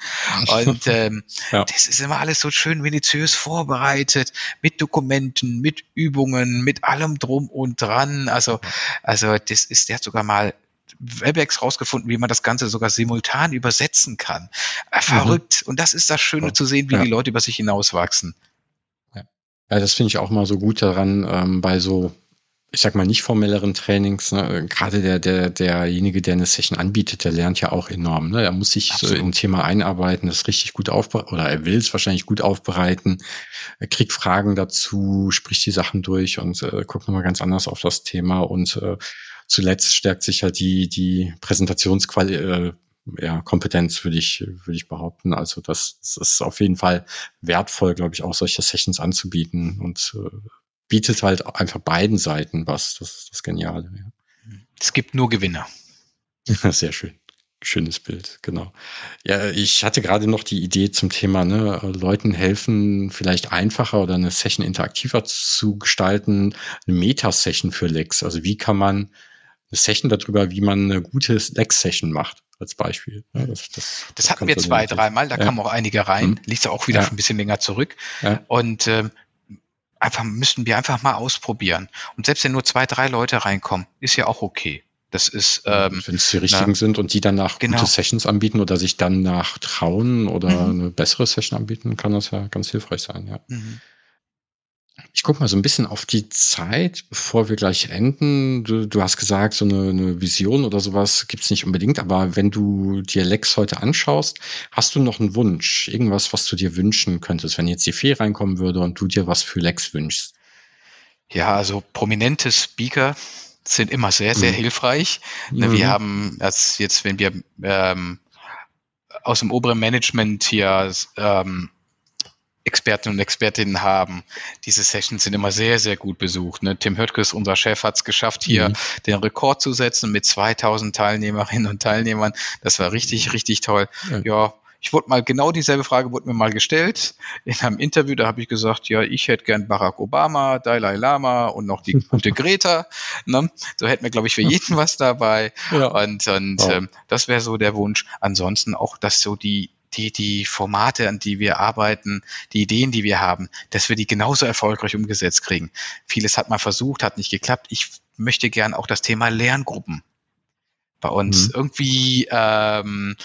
Und ähm, ja. das ist immer alles so schön minutiös vorbereitet, mit Dokumenten, mit Übungen, mit allem drum und dran. Also, also das ist, der hat sogar mal WebEx rausgefunden, wie man das Ganze sogar simultan übersetzen kann. Äh, mhm. verrückt. Mhm. Und das ist das Schöne ja. zu sehen, wie ja. die Leute über sich hinauswachsen. Ja, ja das finde ich auch mal so gut daran, ähm, bei so ich sag mal, nicht formelleren Trainings, ne, gerade der, der, derjenige, der eine Session anbietet, der lernt ja auch enorm. Ne? Er muss sich Absolut. so im Thema einarbeiten, das richtig gut aufbereiten, oder er will es wahrscheinlich gut aufbereiten, er kriegt Fragen dazu, spricht die Sachen durch und äh, guckt nochmal ganz anders auf das Thema. Und äh, zuletzt stärkt sich halt die, die Präsentationsqualität. Äh, ja, Kompetenz würde ich, würde ich behaupten. Also das, das ist auf jeden Fall wertvoll, glaube ich, auch solche Sessions anzubieten und äh, bietet halt einfach beiden Seiten was. Das ist das Geniale. Ja. Es gibt nur Gewinner. Sehr schön. Schönes Bild, genau. Ja, ich hatte gerade noch die Idee zum Thema, ne, Leuten helfen, vielleicht einfacher oder eine Session interaktiver zu gestalten, eine Meta-Session für Lex. Also wie kann man eine Session darüber, wie man eine gute Lex-Session macht, als Beispiel. Ja, das, das, das, hatten wir zwei, dreimal, da ja. kamen auch einige rein, hm. liegt auch wieder ja. schon ein bisschen länger zurück. Ja. Und ähm, einfach müssten wir einfach mal ausprobieren. Und selbst wenn nur zwei, drei Leute reinkommen, ist ja auch okay. Das ist, ähm, wenn es die richtigen na, sind und die danach genau. gute Sessions anbieten oder sich dann nach trauen oder mhm. eine bessere Session anbieten, kann das ja ganz hilfreich sein, ja. Mhm. Ich gucke mal so ein bisschen auf die Zeit, bevor wir gleich enden. Du, du hast gesagt, so eine, eine Vision oder sowas gibt's nicht unbedingt, aber wenn du dir Lex heute anschaust, hast du noch einen Wunsch? Irgendwas, was du dir wünschen könntest, wenn jetzt die Fee reinkommen würde und du dir was für Lex wünschst? Ja, also prominente Speaker sind immer sehr, sehr mhm. hilfreich. Ne, mhm. Wir haben das jetzt, wenn wir ähm, aus dem oberen Management hier ähm, Experten und Expertinnen haben. Diese Sessions sind immer sehr, sehr gut besucht. Ne? Tim Höttges, unser Chef, hat es geschafft, hier mhm. den Rekord zu setzen mit 2000 Teilnehmerinnen und Teilnehmern. Das war richtig, richtig toll. Ja, ja ich wurde mal, genau dieselbe Frage wurde mir mal gestellt in einem Interview, da habe ich gesagt, ja, ich hätte gern Barack Obama, Dalai Lama und noch die gute Greta. Ne? So hätten wir, glaube ich, für jeden was dabei. Ja. Und, und wow. ähm, das wäre so der Wunsch. Ansonsten auch, dass so die die, die Formate, an die wir arbeiten, die Ideen, die wir haben, dass wir die genauso erfolgreich umgesetzt kriegen. Vieles hat man versucht, hat nicht geklappt. Ich möchte gern auch das Thema Lerngruppen bei uns mhm. irgendwie ähm,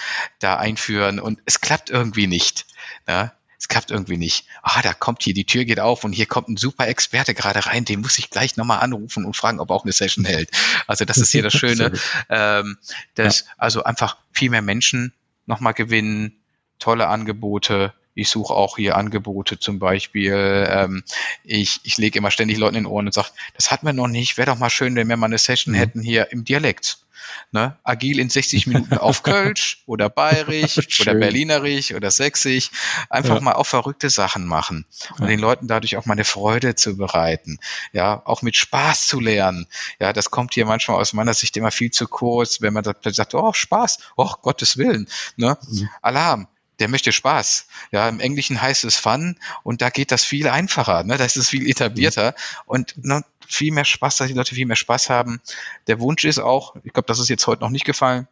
da einführen und es klappt irgendwie nicht. Ne? Es klappt irgendwie nicht. Ah, da kommt hier, die Tür geht auf und hier kommt ein super Experte gerade rein, den muss ich gleich nochmal anrufen und fragen, ob er auch eine Session hält. Also das ist hier das Schöne. ähm, dass ja. also einfach viel mehr Menschen nochmal gewinnen, tolle Angebote. Ich suche auch hier Angebote zum Beispiel. Ähm, ich, ich lege immer ständig Leuten in den Ohren und sage, das hatten wir noch nicht. Wäre doch mal schön, wenn wir mal eine Session mhm. hätten hier im Dialekt. Ne? Agil in 60 Minuten auf Kölsch oder Bayerisch oder Berlinerisch oder Sächsisch. Einfach ja. mal auch verrückte Sachen machen und ja. den Leuten dadurch auch mal eine Freude zu bereiten. Ja, auch mit Spaß zu lernen. Ja, das kommt hier manchmal aus meiner Sicht immer viel zu kurz, wenn man sagt, oh, Spaß, oh, Gottes Willen. Ne? Mhm. Alarm der möchte Spaß. Ja, im Englischen heißt es Fun und da geht das viel einfacher, ne? Da ist es viel etablierter mhm. und ne, viel mehr Spaß, dass die Leute viel mehr Spaß haben. Der Wunsch ist auch, ich glaube, das ist jetzt heute noch nicht gefallen,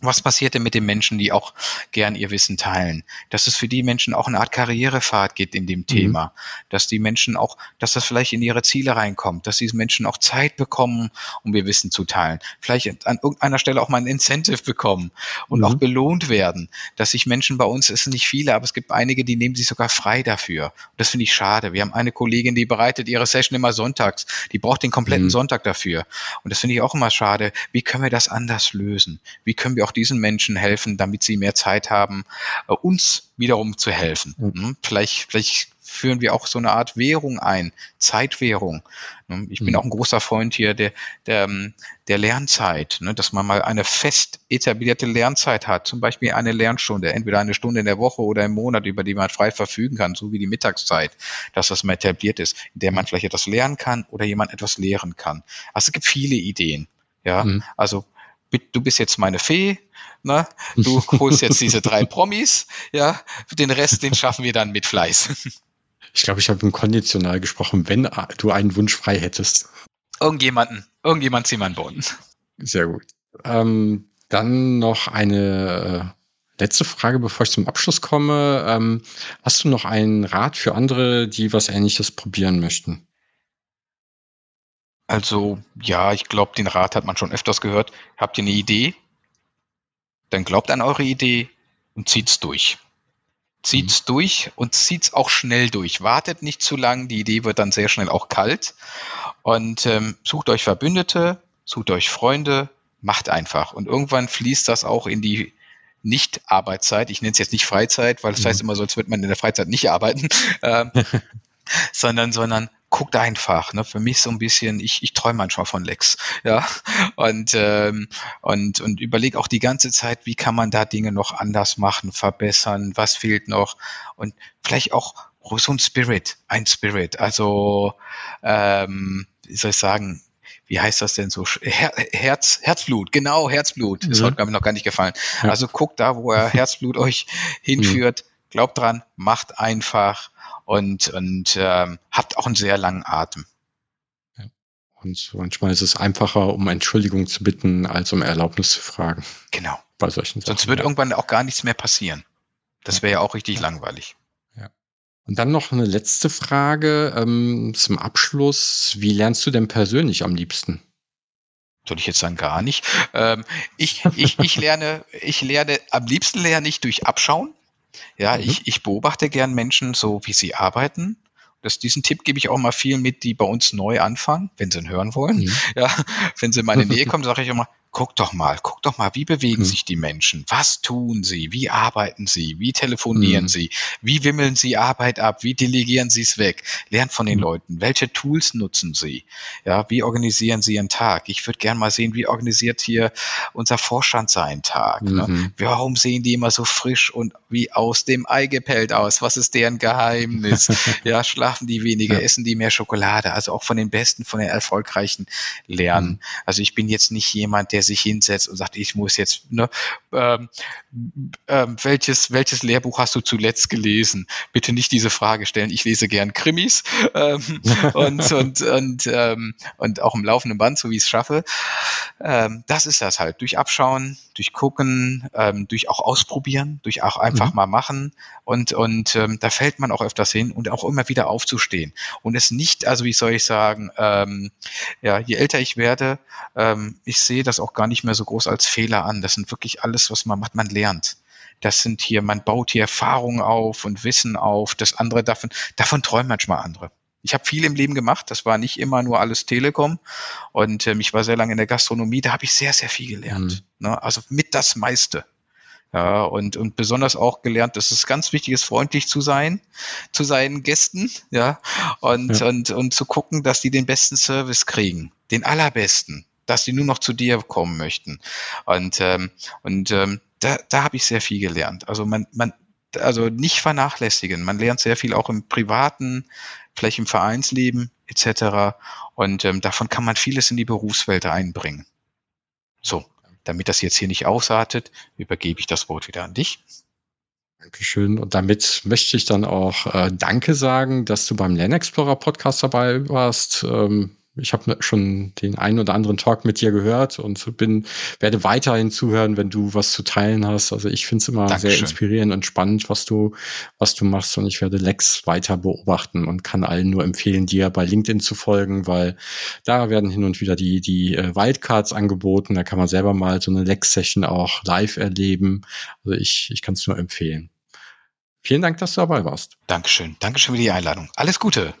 was passiert denn mit den Menschen, die auch gern ihr Wissen teilen? Dass es für die Menschen auch eine Art Karrierefahrt geht in dem mhm. Thema. Mhm. Dass die Menschen auch, dass das vielleicht in ihre Ziele reinkommt, dass diese Menschen auch Zeit bekommen, um ihr Wissen zu teilen. Vielleicht an irgendeiner Stelle auch mal ein Incentive bekommen und mhm. auch belohnt werden. Dass sich Menschen bei uns, es sind nicht viele, aber es gibt einige, die nehmen sich sogar frei dafür. Und das finde ich schade. Wir haben eine Kollegin, die bereitet ihre Session immer sonntags. Die braucht den kompletten mhm. Sonntag dafür. Und das finde ich auch immer schade. Wie können wir das anders lösen? Wie können wir auch auch diesen Menschen helfen, damit sie mehr Zeit haben, äh, uns wiederum zu helfen. Mhm. Vielleicht, vielleicht führen wir auch so eine Art Währung ein, Zeitwährung. Ne, ich bin mhm. auch ein großer Freund hier der, der, ähm, der Lernzeit, ne, dass man mal eine fest etablierte Lernzeit hat, zum Beispiel eine Lernstunde, entweder eine Stunde in der Woche oder im Monat, über die man frei verfügen kann, so wie die Mittagszeit, dass das mal etabliert ist, in der man vielleicht etwas lernen kann oder jemand etwas lehren kann. Also es gibt viele Ideen. Ja, mhm. also du bist jetzt meine Fee, ne? du holst jetzt diese drei Promis, ja, den Rest, den schaffen wir dann mit Fleiß. Ich glaube, ich habe im Konditional gesprochen, wenn du einen Wunsch frei hättest. Irgendjemanden, irgendjemand zieh meinen Boden. Sehr gut. Ähm, dann noch eine äh, letzte Frage, bevor ich zum Abschluss komme. Ähm, hast du noch einen Rat für andere, die was Ähnliches probieren möchten? Also ja, ich glaube, den Rat hat man schon öfters gehört. Habt ihr eine Idee? Dann glaubt an eure Idee und zieht's durch. Zieht's mhm. durch und zieht's auch schnell durch. Wartet nicht zu lang, die Idee wird dann sehr schnell auch kalt. Und ähm, sucht euch Verbündete, sucht euch Freunde, macht einfach. Und irgendwann fließt das auch in die Nicht-Arbeitszeit. Ich nenne es jetzt nicht Freizeit, weil es mhm. heißt immer so, als würde man in der Freizeit nicht arbeiten. Ähm, sondern, sondern guckt einfach. Ne? Für mich so ein bisschen, ich, ich träume manchmal von Lex, ja. Und, ähm, und, und überlege auch die ganze Zeit, wie kann man da Dinge noch anders machen, verbessern, was fehlt noch und vielleicht auch so ein Spirit, ein Spirit. Also, ähm, wie soll ich sagen, wie heißt das denn so? Her Herz, Herzblut, genau, Herzblut. Das mhm. hat mir noch gar nicht gefallen. Ja. Also guckt da, wo er Herzblut euch hinführt. Mhm. Glaubt dran, macht einfach und, und ähm, habt auch einen sehr langen Atem. Und manchmal ist es einfacher, um Entschuldigung zu bitten, als um Erlaubnis zu fragen. Genau. Bei solchen Sachen. Sonst wird ja. irgendwann auch gar nichts mehr passieren. Das wäre ja auch richtig ja. langweilig. Ja. Und dann noch eine letzte Frage ähm, zum Abschluss. Wie lernst du denn persönlich am liebsten? Soll ich jetzt sagen, gar nicht. Ähm, ich, ich, ich, lerne, ich lerne, am liebsten lerne ich durch Abschauen. Ja, mhm. ich, ich beobachte gern Menschen so, wie sie arbeiten. Das, diesen Tipp gebe ich auch mal vielen mit, die bei uns neu anfangen, wenn sie ihn hören wollen. Mhm. Ja, wenn sie in meine Nähe kommen, sage ich immer, guck doch mal, guck doch mal, wie bewegen mhm. sich die Menschen? Was tun sie? Wie arbeiten sie? Wie telefonieren mhm. sie? Wie wimmeln sie Arbeit ab? Wie delegieren sie es weg? Lernt von den mhm. Leuten. Welche Tools nutzen sie? Ja, wie organisieren sie ihren Tag? Ich würde gerne mal sehen, wie organisiert hier unser Vorstand seinen Tag? Ne? Mhm. Warum sehen die immer so frisch und wie aus dem Ei gepellt aus? Was ist deren Geheimnis? ja, schlafen die weniger, ja. essen die mehr Schokolade? Also auch von den Besten, von den Erfolgreichen lernen. Mhm. Also ich bin jetzt nicht jemand, der der sich hinsetzt und sagt, ich muss jetzt, ne, ähm, ähm, welches, welches Lehrbuch hast du zuletzt gelesen? Bitte nicht diese Frage stellen. Ich lese gern Krimis ähm, und, und, und, ähm, und auch im laufenden Band, so wie ich es schaffe. Ähm, das ist das halt. Durch Abschauen, durch Gucken, ähm, durch auch Ausprobieren, durch auch einfach mhm. mal machen. Und, und ähm, da fällt man auch öfters hin und auch immer wieder aufzustehen. Und es nicht, also wie soll ich sagen, ähm, ja, je älter ich werde, ähm, ich sehe das auch gar nicht mehr so groß als Fehler an. Das sind wirklich alles, was man macht, man lernt. Das sind hier, man baut hier Erfahrungen auf und Wissen auf. Das andere davon, davon träumen manchmal andere. Ich habe viel im Leben gemacht. Das war nicht immer nur alles Telekom. Und ähm, ich war sehr lange in der Gastronomie. Da habe ich sehr, sehr viel gelernt. Mhm. Ne? Also mit das meiste. Ja, und, und besonders auch gelernt, dass es ganz wichtig ist, freundlich zu sein zu seinen Gästen, ja, und, ja. und, und zu gucken, dass die den besten Service kriegen, den allerbesten, dass die nur noch zu dir kommen möchten. Und, ähm, und ähm, da, da habe ich sehr viel gelernt. Also man, man, also nicht vernachlässigen. Man lernt sehr viel auch im privaten, vielleicht im Vereinsleben etc. Und ähm, davon kann man vieles in die Berufswelt einbringen. So, damit das jetzt hier nicht ausartet, übergebe ich das Wort wieder an dich. Dankeschön. Und damit möchte ich dann auch äh, Danke sagen, dass du beim Lernexplorer Podcast dabei warst. Ähm, ich habe schon den einen oder anderen Talk mit dir gehört und bin, werde weiterhin zuhören, wenn du was zu teilen hast. Also ich finde es immer Dankeschön. sehr inspirierend und spannend, was du, was du machst. Und ich werde Lex weiter beobachten und kann allen nur empfehlen, dir bei LinkedIn zu folgen, weil da werden hin und wieder die, die äh, Wildcards angeboten. Da kann man selber mal so eine Lex-Session auch live erleben. Also ich, ich kann es nur empfehlen. Vielen Dank, dass du dabei warst. Dankeschön. Dankeschön für die Einladung. Alles Gute.